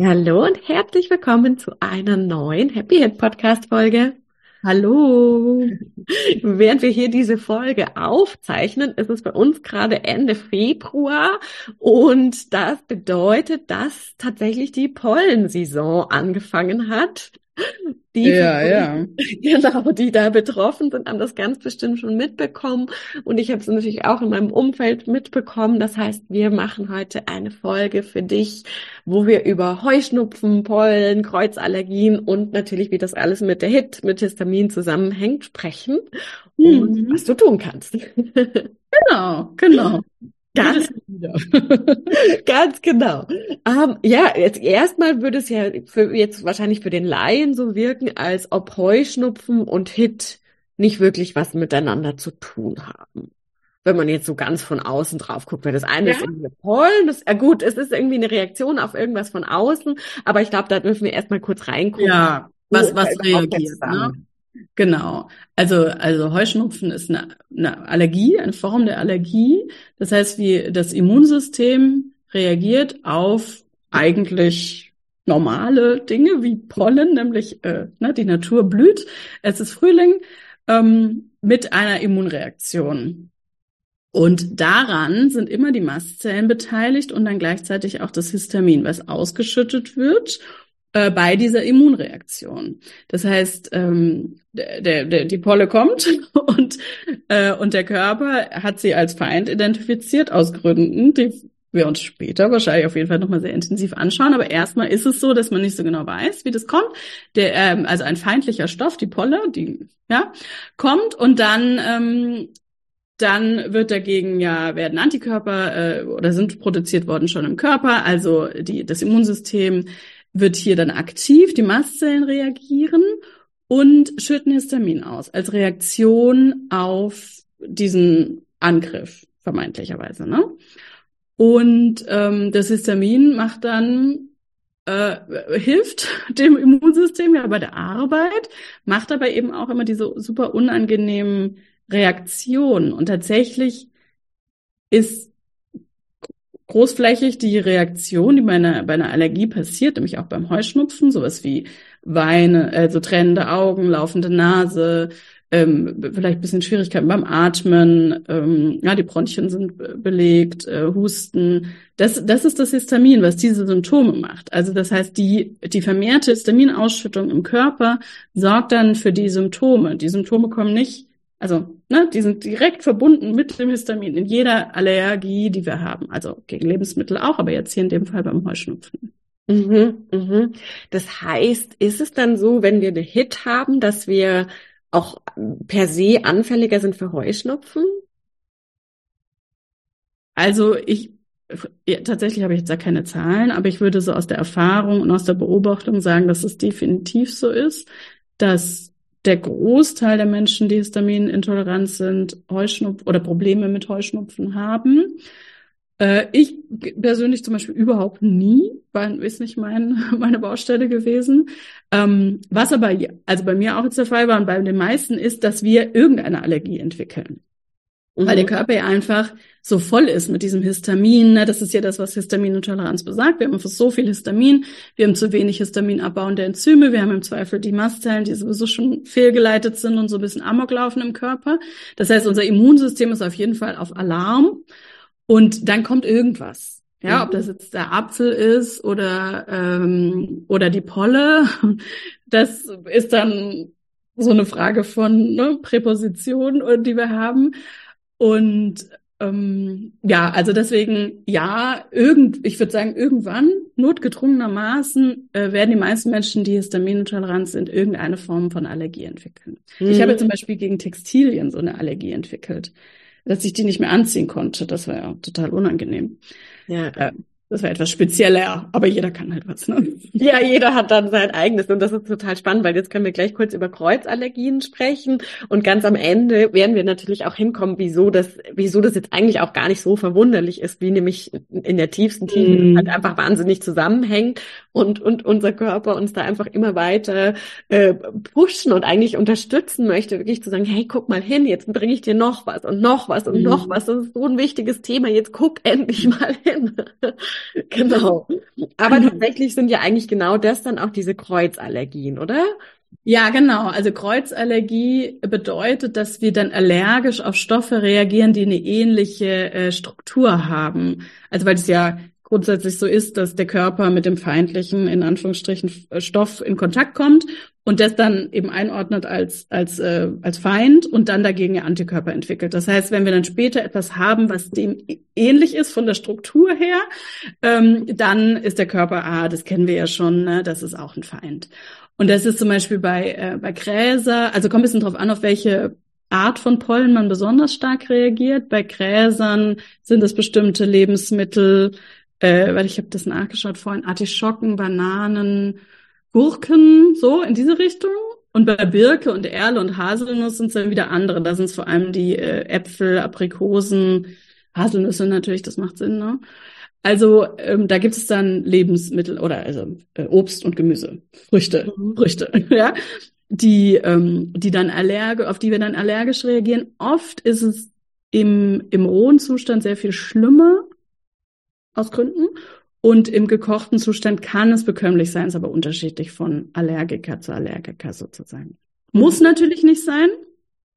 Hallo und herzlich willkommen zu einer neuen Happy Hit Podcast Folge. Hallo. Während wir hier diese Folge aufzeichnen, ist es bei uns gerade Ende Februar und das bedeutet, dass tatsächlich die Pollensaison angefangen hat. Die, ja, ja. Genau, die da betroffen sind, haben das ganz bestimmt schon mitbekommen. Und ich habe es natürlich auch in meinem Umfeld mitbekommen. Das heißt, wir machen heute eine Folge für dich, wo wir über Heuschnupfen, Pollen, Kreuzallergien und natürlich, wie das alles mit der HIT, mit Histamin zusammenhängt, sprechen und mhm. was du tun kannst. Genau, genau. Ganz, ganz genau. Ähm, ja, jetzt erstmal würde es ja für, jetzt wahrscheinlich für den Laien so wirken, als ob Heuschnupfen und Hit nicht wirklich was miteinander zu tun haben. Wenn man jetzt so ganz von außen drauf guckt, weil das eine ja. ist irgendwie Pollen, das, äh gut, es ist irgendwie eine Reaktion auf irgendwas von außen, aber ich glaube, da dürfen wir erstmal kurz reingucken. Ja, was, was reagiert, ne? Genau. Also, also Heuschnupfen ist eine, eine Allergie, eine Form der Allergie. Das heißt, wie das Immunsystem reagiert auf eigentlich normale Dinge wie Pollen, nämlich äh, ne, die Natur blüht, es ist Frühling, ähm, mit einer Immunreaktion. Und daran sind immer die Mastzellen beteiligt und dann gleichzeitig auch das Histamin, was ausgeschüttet wird äh, bei dieser Immunreaktion. Das heißt, ähm, der, der, die Polle kommt und, äh, und der Körper hat sie als Feind identifiziert aus Gründen, die wir uns später wahrscheinlich auf jeden Fall nochmal sehr intensiv anschauen. Aber erstmal ist es so, dass man nicht so genau weiß, wie das kommt. Der, ähm, also ein feindlicher Stoff, die Polle, die ja kommt und dann ähm, dann wird dagegen ja werden Antikörper äh, oder sind produziert worden schon im Körper. Also die das Immunsystem wird hier dann aktiv, die Mastzellen reagieren und schütten Histamin aus als Reaktion auf diesen Angriff, vermeintlicherweise. Ne? Und ähm, das Histamin macht dann äh, hilft dem Immunsystem ja bei der Arbeit, macht aber eben auch immer diese super unangenehmen Reaktionen. Und tatsächlich ist großflächig die Reaktion, die bei einer, bei einer Allergie passiert, nämlich auch beim Heuschnupfen, sowas wie Weine, also tränende Augen, laufende Nase, ähm, vielleicht bisschen Schwierigkeiten beim Atmen, ähm, ja, die Bronchien sind belegt, äh, Husten. Das, das ist das Histamin, was diese Symptome macht. Also das heißt, die, die vermehrte Histaminausschüttung im Körper sorgt dann für die Symptome. Die Symptome kommen nicht also, ne, die sind direkt verbunden mit dem Histamin in jeder Allergie, die wir haben. Also gegen Lebensmittel auch, aber jetzt hier in dem Fall beim Heuschnupfen. Mhm, mhm. Das heißt, ist es dann so, wenn wir eine Hit haben, dass wir auch per se anfälliger sind für Heuschnupfen? Also ich ja, tatsächlich habe ich jetzt da keine Zahlen, aber ich würde so aus der Erfahrung und aus der Beobachtung sagen, dass es definitiv so ist, dass der Großteil der Menschen, die histaminintolerant sind, Heuschnupfen oder Probleme mit Heuschnupfen haben. Äh, ich persönlich zum Beispiel überhaupt nie, weil ist nicht mein, meine Baustelle gewesen. Ähm, was aber, also bei mir auch jetzt der Fall war und bei den meisten ist, dass wir irgendeine Allergie entwickeln. Mhm. Weil der mhm. Körper ja einfach so voll ist mit diesem Histamin. Ne? Das ist ja das, was Histaminintoleranz besagt. Wir haben einfach so viel Histamin. Wir haben zu wenig Histamin abbauende Enzyme. Wir haben im Zweifel die Mastzellen, die sowieso schon fehlgeleitet sind und so ein bisschen Amok laufen im Körper. Das heißt, unser Immunsystem ist auf jeden Fall auf Alarm. Und dann kommt irgendwas. Ja, ob das jetzt der Apfel ist oder, ähm, oder die Polle, das ist dann so eine Frage von ne, Präposition, die wir haben. Und ähm, ja, also deswegen, ja, irgend, ich würde sagen, irgendwann, notgedrungenermaßen, äh, werden die meisten Menschen, die histaminintolerant sind, irgendeine Form von Allergie entwickeln. Mhm. Ich habe zum Beispiel gegen Textilien so eine Allergie entwickelt, dass ich die nicht mehr anziehen konnte. Das war ja total unangenehm. Ja. Äh, das wäre etwas spezieller, aber jeder kann halt was. Ne? Ja, jeder hat dann sein eigenes und das ist total spannend, weil jetzt können wir gleich kurz über Kreuzallergien sprechen und ganz am Ende werden wir natürlich auch hinkommen, wieso das, wieso das jetzt eigentlich auch gar nicht so verwunderlich ist, wie nämlich in der tiefsten Tiefe mm. halt einfach wahnsinnig zusammenhängt und und unser Körper uns da einfach immer weiter äh, pushen und eigentlich unterstützen möchte, wirklich zu sagen, hey, guck mal hin, jetzt bringe ich dir noch was und noch was und mm. noch was. Das ist so ein wichtiges Thema. Jetzt guck endlich mal hin. genau. Aber tatsächlich sind ja eigentlich genau das dann auch diese Kreuzallergien, oder? Ja, genau. Also Kreuzallergie bedeutet, dass wir dann allergisch auf Stoffe reagieren, die eine ähnliche äh, Struktur haben. Also weil es ja grundsätzlich so ist, dass der Körper mit dem feindlichen, in Anführungsstrichen, Stoff in Kontakt kommt und das dann eben einordnet als, als, äh, als Feind und dann dagegen Antikörper entwickelt. Das heißt, wenn wir dann später etwas haben, was dem ähnlich ist von der Struktur her, ähm, dann ist der Körper, ah, das kennen wir ja schon, ne, das ist auch ein Feind. Und das ist zum Beispiel bei, äh, bei Gräser, also kommt ein bisschen drauf an, auf welche Art von Pollen man besonders stark reagiert. Bei Gräsern sind es bestimmte Lebensmittel, äh, weil ich habe das nachgeschaut vorhin, Artischocken, Bananen, Gurken, so in diese Richtung. Und bei Birke und Erle und Haselnuss sind es dann wieder andere. Da sind es vor allem die äh, Äpfel, Aprikosen, Haselnüsse natürlich, das macht Sinn, ne? Also ähm, da gibt es dann Lebensmittel oder also äh, Obst und Gemüse, Früchte, mhm. Früchte, ja, die ähm, die dann allergisch, auf die wir dann allergisch reagieren. Oft ist es im im rohen Zustand sehr viel schlimmer aus Gründen. Und im gekochten Zustand kann es bekömmlich sein, ist aber unterschiedlich von Allergiker zu Allergiker sozusagen. Muss natürlich nicht sein.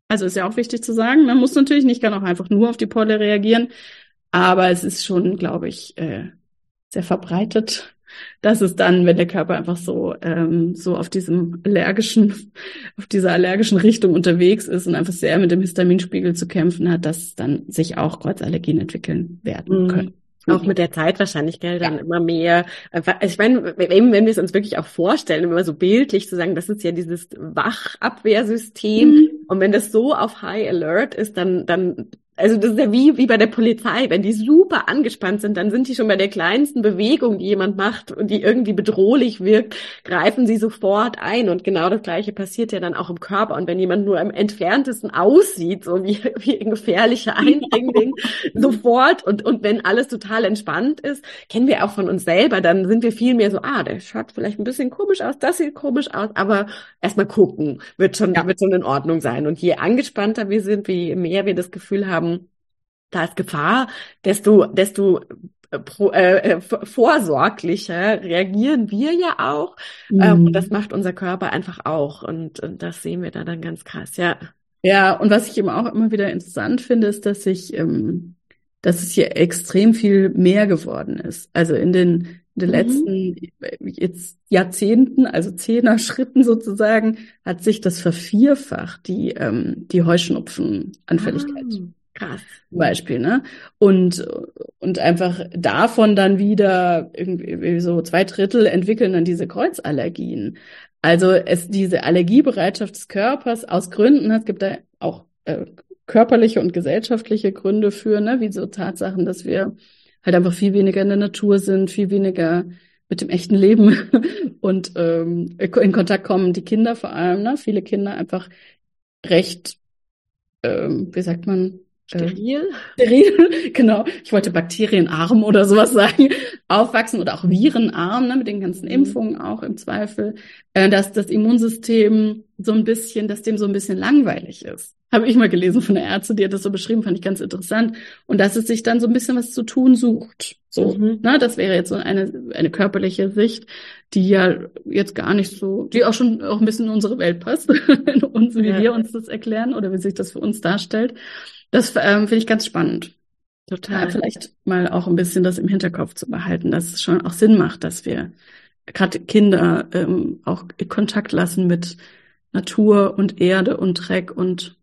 Also ist ja auch wichtig zu sagen, man muss natürlich nicht, kann auch einfach nur auf die Polle reagieren. Aber es ist schon, glaube ich, äh, sehr verbreitet, dass es dann, wenn der Körper einfach so ähm, so auf diesem allergischen, auf dieser allergischen Richtung unterwegs ist und einfach sehr mit dem Histaminspiegel zu kämpfen hat, dass dann sich auch Kreuzallergien entwickeln werden mhm. können. Auch mit der Zeit wahrscheinlich, gell, dann ja. immer mehr. Also ich meine, wenn, wenn wir es uns wirklich auch vorstellen, immer so bildlich zu sagen, das ist ja dieses Wachabwehrsystem. Mhm. Und wenn das so auf High Alert ist, dann, dann also das ist ja wie, wie bei der Polizei. Wenn die super angespannt sind, dann sind die schon bei der kleinsten Bewegung, die jemand macht und die irgendwie bedrohlich wirkt, greifen sie sofort ein. Und genau das Gleiche passiert ja dann auch im Körper. Und wenn jemand nur am entferntesten aussieht, so wie, wie ein gefährlicher Eindringling, sofort. Und, und wenn alles total entspannt ist, kennen wir auch von uns selber, dann sind wir viel mehr so, ah, der schaut vielleicht ein bisschen komisch aus, das sieht komisch aus, aber erstmal gucken, wird schon, ja. wird schon in Ordnung sein. Und je angespannter wir sind, je mehr wir das Gefühl haben, da ist Gefahr, desto, desto äh, pro, äh, äh vorsorglicher reagieren wir ja auch. Mhm. Ähm, und das mhm. macht unser Körper einfach auch. Und, und das sehen wir da dann ganz krass, ja. Ja, und was ich eben auch immer wieder interessant finde, ist, dass ich, ähm, dass es hier extrem viel mehr geworden ist. Also in den, in den mhm. letzten jetzt Jahrzehnten, also Zehner-Schritten sozusagen, hat sich das vervierfacht, die, ähm, die Heuschnupfenanfälligkeit. Ah. Krass. Zum Beispiel, ne? Und, und einfach davon dann wieder irgendwie so zwei Drittel entwickeln dann diese Kreuzallergien. Also es diese Allergiebereitschaft des Körpers aus Gründen, es gibt da auch äh, körperliche und gesellschaftliche Gründe für, ne, wie so Tatsachen, dass wir halt einfach viel weniger in der Natur sind, viel weniger mit dem echten Leben und ähm, in Kontakt kommen, die Kinder vor allem, ne? Viele Kinder einfach recht, ähm, wie sagt man, Steril? Steril, genau. Ich wollte bakterienarm oder sowas sagen. Aufwachsen oder auch virenarm, ne, mit den ganzen mhm. Impfungen auch im Zweifel. Äh, dass das Immunsystem so ein bisschen, dass dem so ein bisschen langweilig ist. Habe ich mal gelesen von der Ärzte, die hat das so beschrieben, fand ich ganz interessant. Und dass es sich dann so ein bisschen was zu tun sucht. So, mhm. ne, das wäre jetzt so eine, eine körperliche Sicht, die ja jetzt gar nicht so, die auch schon auch ein bisschen in unsere Welt passt, in uns, wie ja. wir uns das erklären oder wie sich das für uns darstellt. Das ähm, finde ich ganz spannend. Total. Ja, vielleicht mal auch ein bisschen das im Hinterkopf zu behalten, dass es schon auch Sinn macht, dass wir gerade Kinder ähm, auch Kontakt lassen mit Natur und Erde und Dreck und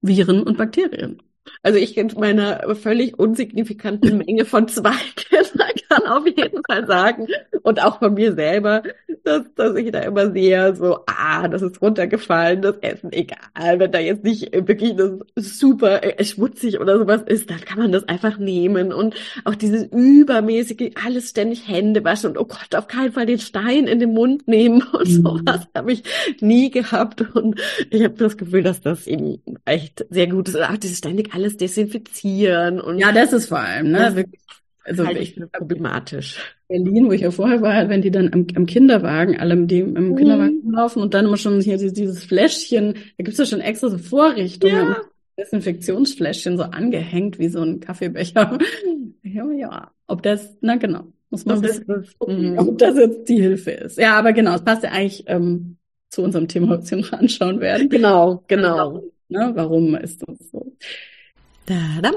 Viren und Bakterien. Also ich in meiner völlig unsignifikanten Menge von zwei Kindern kann auf jeden Fall sagen und auch von mir selber, dass, dass ich da immer sehe, so, ah, das ist runtergefallen, das Essen, egal, wenn da jetzt nicht wirklich das super äh, schmutzig oder sowas ist, dann kann man das einfach nehmen und auch dieses übermäßige, alles ständig Hände waschen und oh Gott, auf keinen Fall den Stein in den Mund nehmen und mhm. sowas habe ich nie gehabt und ich habe das Gefühl, dass das eben echt sehr gut ist. Auch dieses ständig alles desinfizieren und. Ja, das ist vor allem, ne? Wirklich, also halt ich problematisch. Berlin, wo ich ja vorher war, wenn die dann am, am Kinderwagen, alle im, im mhm. Kinderwagen laufen und dann immer schon hier dieses Fläschchen, da gibt's ja schon extra so Vorrichtungen. Ja. Desinfektionsfläschchen so angehängt wie so ein Kaffeebecher. ja, ja, ob das, na genau, muss man wissen, mhm. ob das jetzt die Hilfe ist. Ja, aber genau, es passt ja eigentlich ähm, zu unserem Thema, was wir noch anschauen werden. Genau, genau. Ne, warum ist das so? Da-dam,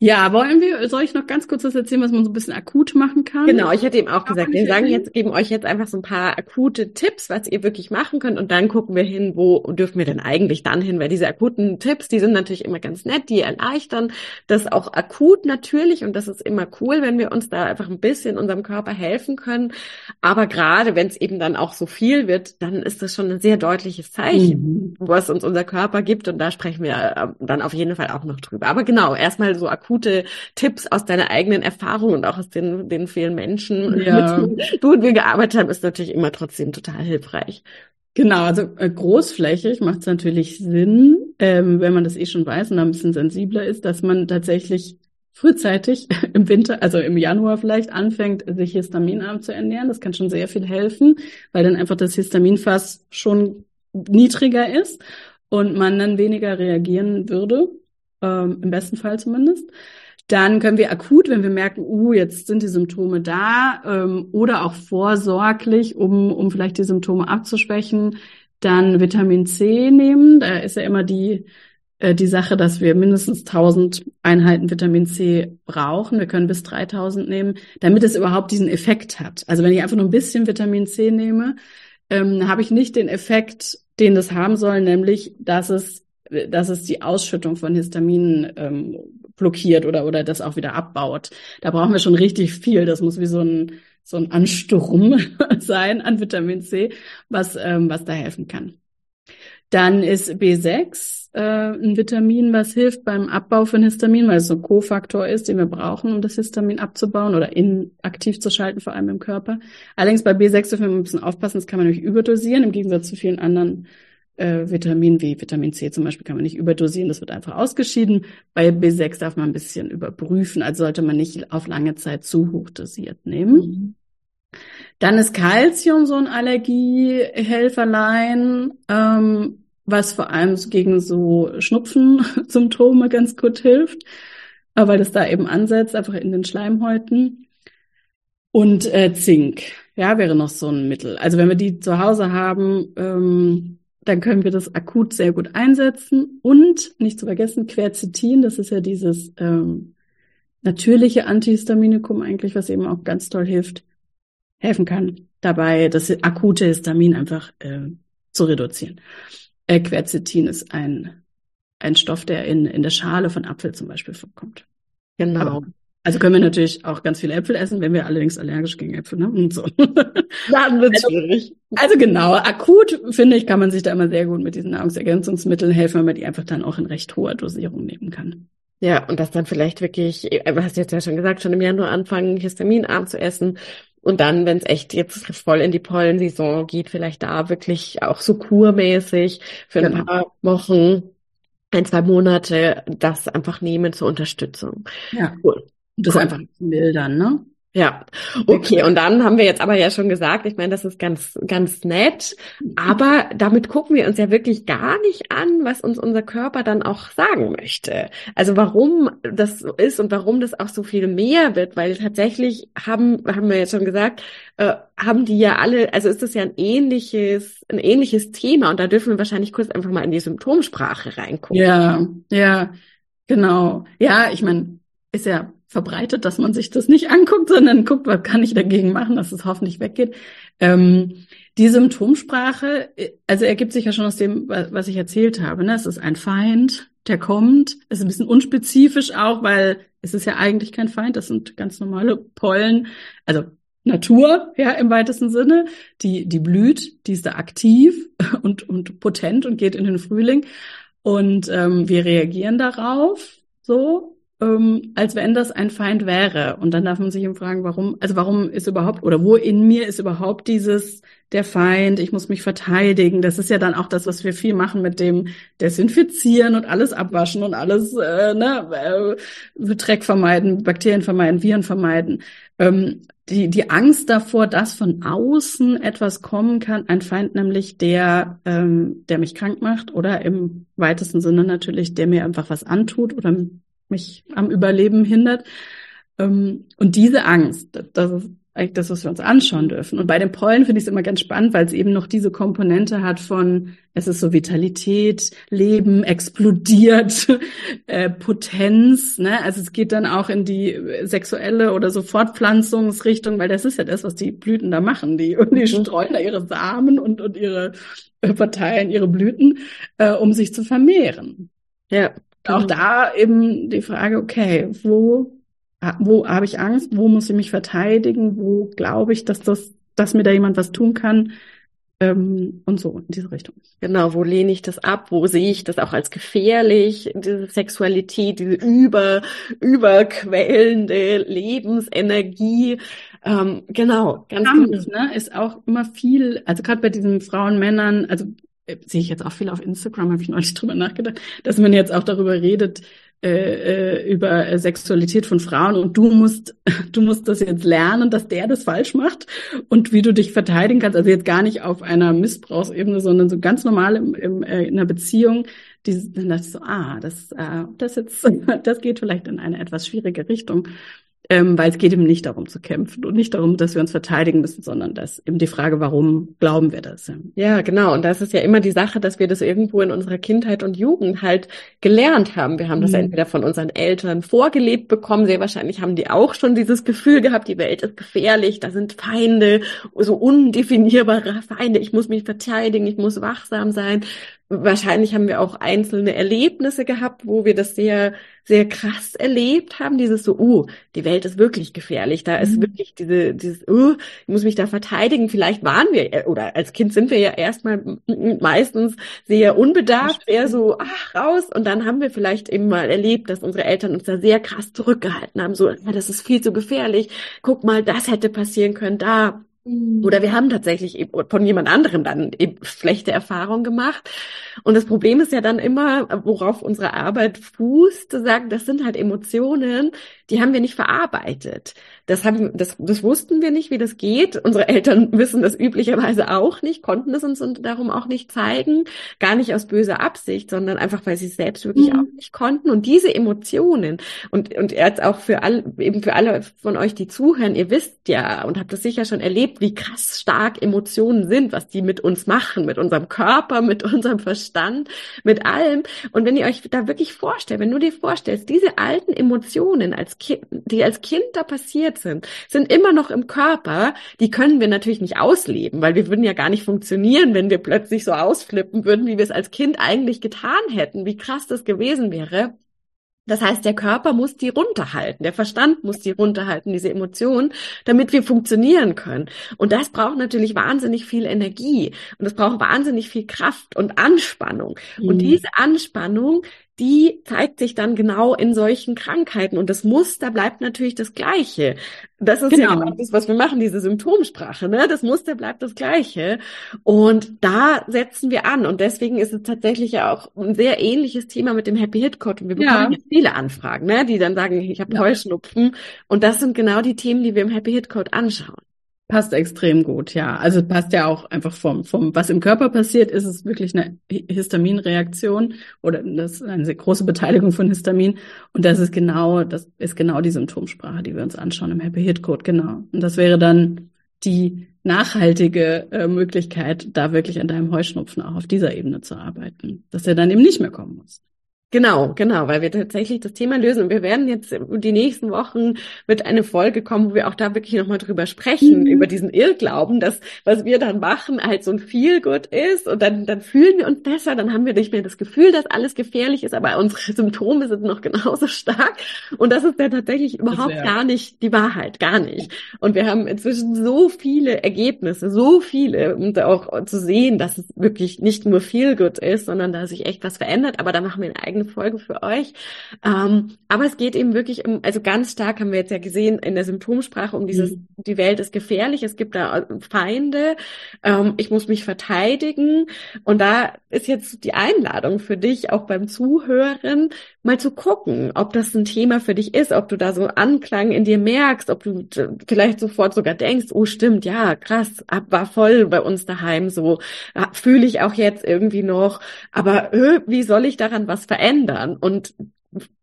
Ja, wollen wir, soll ich noch ganz kurz das erzählen, was man so ein bisschen akut machen kann? Genau, ich hätte eben auch gesagt, wir sagen jetzt, geben euch jetzt einfach so ein paar akute Tipps, was ihr wirklich machen könnt und dann gucken wir hin, wo dürfen wir denn eigentlich dann hin, weil diese akuten Tipps, die sind natürlich immer ganz nett, die erleichtern das auch akut natürlich und das ist immer cool, wenn wir uns da einfach ein bisschen unserem Körper helfen können. Aber gerade wenn es eben dann auch so viel wird, dann ist das schon ein sehr deutliches Zeichen, mhm. was uns unser Körper gibt und da sprechen wir äh, dann auf jeden Fall auch noch drüber. Aber genau, erstmal so akut akute Tipps aus deiner eigenen Erfahrung und auch aus den, den vielen Menschen, ja. mit denen du und wir gearbeitet haben, ist natürlich immer trotzdem total hilfreich. Genau, also äh, großflächig macht es natürlich Sinn, ähm, wenn man das eh schon weiß und ein bisschen sensibler ist, dass man tatsächlich frühzeitig im Winter, also im Januar vielleicht anfängt, sich histaminarm zu ernähren. Das kann schon sehr viel helfen, weil dann einfach das Histaminfass schon niedriger ist und man dann weniger reagieren würde ähm, im besten Fall zumindest. Dann können wir akut, wenn wir merken, uh, jetzt sind die Symptome da, ähm, oder auch vorsorglich, um, um vielleicht die Symptome abzuschwächen, dann Vitamin C nehmen. Da ist ja immer die, äh, die Sache, dass wir mindestens 1000 Einheiten Vitamin C brauchen. Wir können bis 3000 nehmen, damit es überhaupt diesen Effekt hat. Also wenn ich einfach nur ein bisschen Vitamin C nehme, ähm, habe ich nicht den Effekt, den das haben soll, nämlich, dass es dass es die Ausschüttung von Histamin ähm, blockiert oder, oder das auch wieder abbaut. Da brauchen wir schon richtig viel. Das muss wie so ein, so ein Ansturm sein an Vitamin C, was, ähm, was da helfen kann. Dann ist B6 äh, ein Vitamin, was hilft beim Abbau von Histamin, weil es so ein Kofaktor ist, den wir brauchen, um das Histamin abzubauen oder inaktiv zu schalten, vor allem im Körper. Allerdings bei B6 dürfen wir ein bisschen aufpassen, das kann man nämlich überdosieren, im Gegensatz zu vielen anderen äh, Vitamin wie Vitamin C zum Beispiel kann man nicht überdosieren, das wird einfach ausgeschieden. Bei B6 darf man ein bisschen überprüfen, also sollte man nicht auf lange Zeit zu hoch dosiert nehmen. Mhm. Dann ist Calcium so ein Allergiehelferlein, ähm, was vor allem gegen so Schnupfensymptome ganz gut hilft, äh, weil das da eben ansetzt, einfach in den Schleimhäuten. Und äh, Zink, ja, wäre noch so ein Mittel. Also wenn wir die zu Hause haben, ähm, dann können wir das akut sehr gut einsetzen. Und nicht zu vergessen, Quercetin, das ist ja dieses ähm, natürliche Antihistaminikum eigentlich, was eben auch ganz toll hilft, helfen kann, dabei das akute Histamin einfach äh, zu reduzieren. Äh, Quercetin ist ein, ein Stoff, der in, in der Schale von Apfel zum Beispiel vorkommt. Genau. Aber, also können wir natürlich auch ganz viele Äpfel essen, wenn wir allerdings allergisch gegen Äpfel ne? und so. Dann wird also, schwierig. Also genau, akut finde ich, kann man sich da immer sehr gut mit diesen Nahrungsergänzungsmitteln helfen, wenn man die einfach dann auch in recht hoher Dosierung nehmen kann. Ja, und das dann vielleicht wirklich, äh, du hast jetzt ja schon gesagt, schon im Januar anfangen, histaminarm zu essen. Und dann, wenn es echt jetzt voll in die Pollensaison geht, vielleicht da wirklich auch so kurmäßig für ein genau. paar Wochen, ein, zwei Monate das einfach nehmen zur Unterstützung. Ja. Cool. Das cool. einfach mildern, ne? Ja, okay. Und dann haben wir jetzt aber ja schon gesagt, ich meine, das ist ganz, ganz nett, aber damit gucken wir uns ja wirklich gar nicht an, was uns unser Körper dann auch sagen möchte. Also warum das so ist und warum das auch so viel mehr wird, weil tatsächlich haben, haben wir jetzt schon gesagt, äh, haben die ja alle, also ist das ja ein ähnliches, ein ähnliches Thema und da dürfen wir wahrscheinlich kurz einfach mal in die Symptomsprache reingucken. Ja, ja, genau. Ja, ich meine, ist ja verbreitet, dass man sich das nicht anguckt, sondern guckt, was kann ich dagegen machen, dass es hoffentlich weggeht. Ähm, die Symptomsprache, also ergibt sich ja schon aus dem, was ich erzählt habe. Ne? Es ist ein Feind, der kommt. Es ist ein bisschen unspezifisch auch, weil es ist ja eigentlich kein Feind, das sind ganz normale Pollen, also Natur, ja, im weitesten Sinne. Die, die blüht, die ist da aktiv und, und potent und geht in den Frühling. Und ähm, wir reagieren darauf so ähm, als wenn das ein Feind wäre. Und dann darf man sich eben fragen, warum, also warum ist überhaupt, oder wo in mir ist überhaupt dieses, der Feind, ich muss mich verteidigen. Das ist ja dann auch das, was wir viel machen mit dem Desinfizieren und alles abwaschen und alles, äh, ne, äh, Dreck vermeiden, Bakterien vermeiden, Viren vermeiden. Ähm, die, die Angst davor, dass von außen etwas kommen kann, ein Feind nämlich, der, ähm, der mich krank macht oder im weitesten Sinne natürlich, der mir einfach was antut oder mich am Überleben hindert. Ähm, und diese Angst, das ist eigentlich das, was wir uns anschauen dürfen. Und bei den Pollen finde ich es immer ganz spannend, weil es eben noch diese Komponente hat von, es ist so Vitalität, Leben explodiert, äh, Potenz. Ne? Also es geht dann auch in die sexuelle oder so Fortpflanzungsrichtung, weil das ist ja das, was die Blüten da machen. Die, die mhm. streuen da ihre Samen und, und ihre äh, verteilen ihre Blüten, äh, um sich zu vermehren. Ja. Auch genau. da eben die Frage, okay, wo, wo habe ich Angst? Wo muss ich mich verteidigen? Wo glaube ich, dass das, dass mir da jemand was tun kann? Ähm, und so in diese Richtung. Genau, wo lehne ich das ab? Wo sehe ich das auch als gefährlich? Diese Sexualität, diese über, überquellende Lebensenergie. Ähm, genau, ganz Kampf, genau. ne, ist auch immer viel, also gerade bei diesen Frauen, Männern, also sehe ich jetzt auch viel auf Instagram, habe ich neulich drüber nachgedacht, dass man jetzt auch darüber redet, äh, äh über Sexualität von Frauen und du musst, du musst das jetzt lernen, dass der das falsch macht und wie du dich verteidigen kannst. Also jetzt gar nicht auf einer Missbrauchsebene, sondern so ganz normal im, im, äh, in einer Beziehung. Die, dann dachte ich so, ah, das, äh, das jetzt, das geht vielleicht in eine etwas schwierige Richtung ähm, weil es geht eben nicht darum zu kämpfen und nicht darum, dass wir uns verteidigen müssen, sondern dass eben die Frage, warum glauben wir das? Ja, genau. Und das ist ja immer die Sache, dass wir das irgendwo in unserer Kindheit und Jugend halt gelernt haben. Wir haben das mhm. entweder von unseren Eltern vorgelebt bekommen, sehr wahrscheinlich haben die auch schon dieses Gefühl gehabt, die Welt ist gefährlich, da sind Feinde, so undefinierbare Feinde, ich muss mich verteidigen, ich muss wachsam sein wahrscheinlich haben wir auch einzelne Erlebnisse gehabt, wo wir das sehr, sehr krass erlebt haben. Dieses so, uh, die Welt ist wirklich gefährlich. Da ist mhm. wirklich diese, dieses, uh, ich muss mich da verteidigen. Vielleicht waren wir, äh, oder als Kind sind wir ja erstmal meistens sehr unbedarft, eher so, ach, raus. Und dann haben wir vielleicht eben mal erlebt, dass unsere Eltern uns da sehr krass zurückgehalten haben. So, das ist viel zu gefährlich. Guck mal, das hätte passieren können. Da. Oder wir haben tatsächlich von jemand anderem dann eben schlechte Erfahrungen gemacht. Und das Problem ist ja dann immer, worauf unsere Arbeit fußt, zu sagen, das sind halt Emotionen, die haben wir nicht verarbeitet. Das haben, das, das wussten wir nicht, wie das geht. Unsere Eltern wissen das üblicherweise auch nicht, konnten es uns darum auch nicht zeigen. Gar nicht aus böser Absicht, sondern einfach, weil sie es selbst wirklich mhm. auch nicht konnten. Und diese Emotionen und, und jetzt auch für alle, eben für alle von euch, die zuhören, ihr wisst ja und habt das sicher schon erlebt, wie krass stark Emotionen sind, was die mit uns machen, mit unserem Körper, mit unserem Verstand, mit allem. Und wenn ihr euch da wirklich vorstellt, wenn du dir vorstellst, diese alten Emotionen als Kind, die als Kind da passiert sind, sind immer noch im Körper. Die können wir natürlich nicht ausleben, weil wir würden ja gar nicht funktionieren, wenn wir plötzlich so ausflippen würden, wie wir es als Kind eigentlich getan hätten, wie krass das gewesen wäre. Das heißt, der Körper muss die runterhalten, der Verstand muss die runterhalten, diese Emotionen, damit wir funktionieren können. Und das braucht natürlich wahnsinnig viel Energie und es braucht wahnsinnig viel Kraft und Anspannung. Mhm. Und diese Anspannung, die zeigt sich dann genau in solchen Krankheiten. Und das Muster bleibt natürlich das gleiche. Das ist genau. ja genau das, was wir machen, diese Symptomsprache. Ne? Das Muster bleibt das gleiche. Und da setzen wir an. Und deswegen ist es tatsächlich ja auch ein sehr ähnliches Thema mit dem Happy Hit Code. Und wir bekommen ja. viele Anfragen, ne? die dann sagen, ich habe ja. Heuschnupfen. Und das sind genau die Themen, die wir im Happy Hit Code anschauen. Passt extrem gut, ja. Also passt ja auch einfach vom, vom, was im Körper passiert, ist es wirklich eine Histaminreaktion oder das eine sehr große Beteiligung von Histamin. Und das ist genau, das ist genau die Symptomsprache, die wir uns anschauen im Happy Hit Code, genau. Und das wäre dann die nachhaltige äh, Möglichkeit, da wirklich an deinem Heuschnupfen auch auf dieser Ebene zu arbeiten, dass er dann eben nicht mehr kommen muss. Genau, genau, weil wir tatsächlich das Thema lösen. Und wir werden jetzt die nächsten Wochen mit einer Folge kommen, wo wir auch da wirklich nochmal drüber sprechen, mhm. über diesen Irrglauben, dass was wir dann machen halt so ein Feelgood ist und dann, dann fühlen wir uns besser, dann haben wir nicht mehr das Gefühl, dass alles gefährlich ist, aber unsere Symptome sind noch genauso stark. Und das ist dann tatsächlich überhaupt gar nicht die Wahrheit, gar nicht. Und wir haben inzwischen so viele Ergebnisse, so viele, um da auch zu sehen, dass es wirklich nicht nur Feelgood ist, sondern da sich echt was verändert. Aber da machen wir eine eigene Folge für euch. Ähm, aber es geht eben wirklich um, also ganz stark haben wir jetzt ja gesehen in der Symptomsprache um dieses, mhm. die Welt ist gefährlich, es gibt da Feinde, ähm, ich muss mich verteidigen. Und da ist jetzt die Einladung für dich, auch beim Zuhören, mal zu gucken, ob das ein Thema für dich ist, ob du da so Anklang in dir merkst, ob du vielleicht sofort sogar denkst, oh stimmt, ja, krass, war voll bei uns daheim so, fühle ich auch jetzt irgendwie noch, aber äh, wie soll ich daran was verändern. Und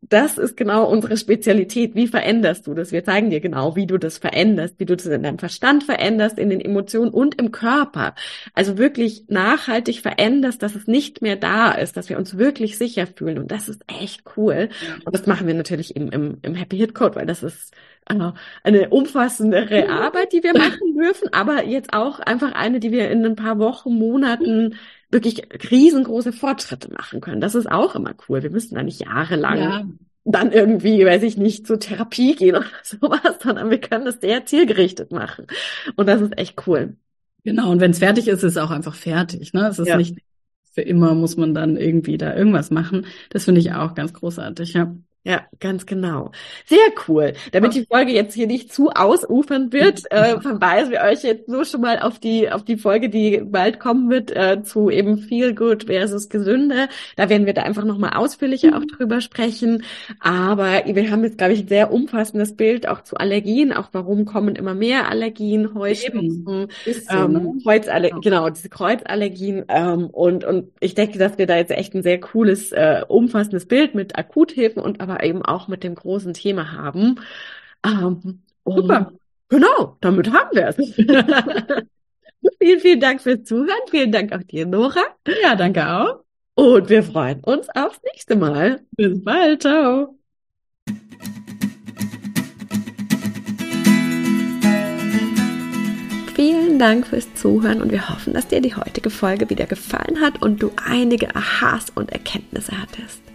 das ist genau unsere Spezialität. Wie veränderst du das? Wir zeigen dir genau, wie du das veränderst, wie du das in deinem Verstand veränderst, in den Emotionen und im Körper. Also wirklich nachhaltig veränderst, dass es nicht mehr da ist, dass wir uns wirklich sicher fühlen. Und das ist echt cool. Und das machen wir natürlich im, im, im Happy Hit Code, weil das ist äh, eine umfassendere Arbeit, die wir machen dürfen, aber jetzt auch einfach eine, die wir in ein paar Wochen, Monaten wirklich riesengroße Fortschritte machen können. Das ist auch immer cool. Wir müssen da nicht jahrelang ja. dann irgendwie, weiß ich nicht, zur Therapie gehen oder sowas, sondern wir können das sehr zielgerichtet machen. Und das ist echt cool. Genau, und wenn es fertig ist, ist es auch einfach fertig. Ne? Es ist ja. nicht für immer muss man dann irgendwie da irgendwas machen. Das finde ich auch ganz großartig, ja. Ja, ganz genau. Sehr cool. Damit die Folge jetzt hier nicht zu ausufern wird, äh, verweisen wir euch jetzt nur schon mal auf die auf die Folge, die bald kommen wird äh, zu eben Feel Good versus Gesünde. Da werden wir da einfach noch mal ausführlicher mhm. auch drüber sprechen. Aber wir haben jetzt glaube ich ein sehr umfassendes Bild auch zu Allergien, auch warum kommen immer mehr Allergien, Heuschnupfen, so, ähm, ne? Kreuzallergien, genau. genau diese Kreuzallergien ähm, und und ich denke, dass wir da jetzt echt ein sehr cooles äh, umfassendes Bild mit Akuthilfen und aber aber eben auch mit dem großen Thema haben. Ähm, Super. Genau, damit haben wir es. vielen, vielen Dank fürs Zuhören. Vielen Dank auch dir, Nora. Ja, danke auch. Und wir freuen uns aufs nächste Mal. Bis bald. Ciao. vielen Dank fürs Zuhören und wir hoffen, dass dir die heutige Folge wieder gefallen hat und du einige Aha's und Erkenntnisse hattest.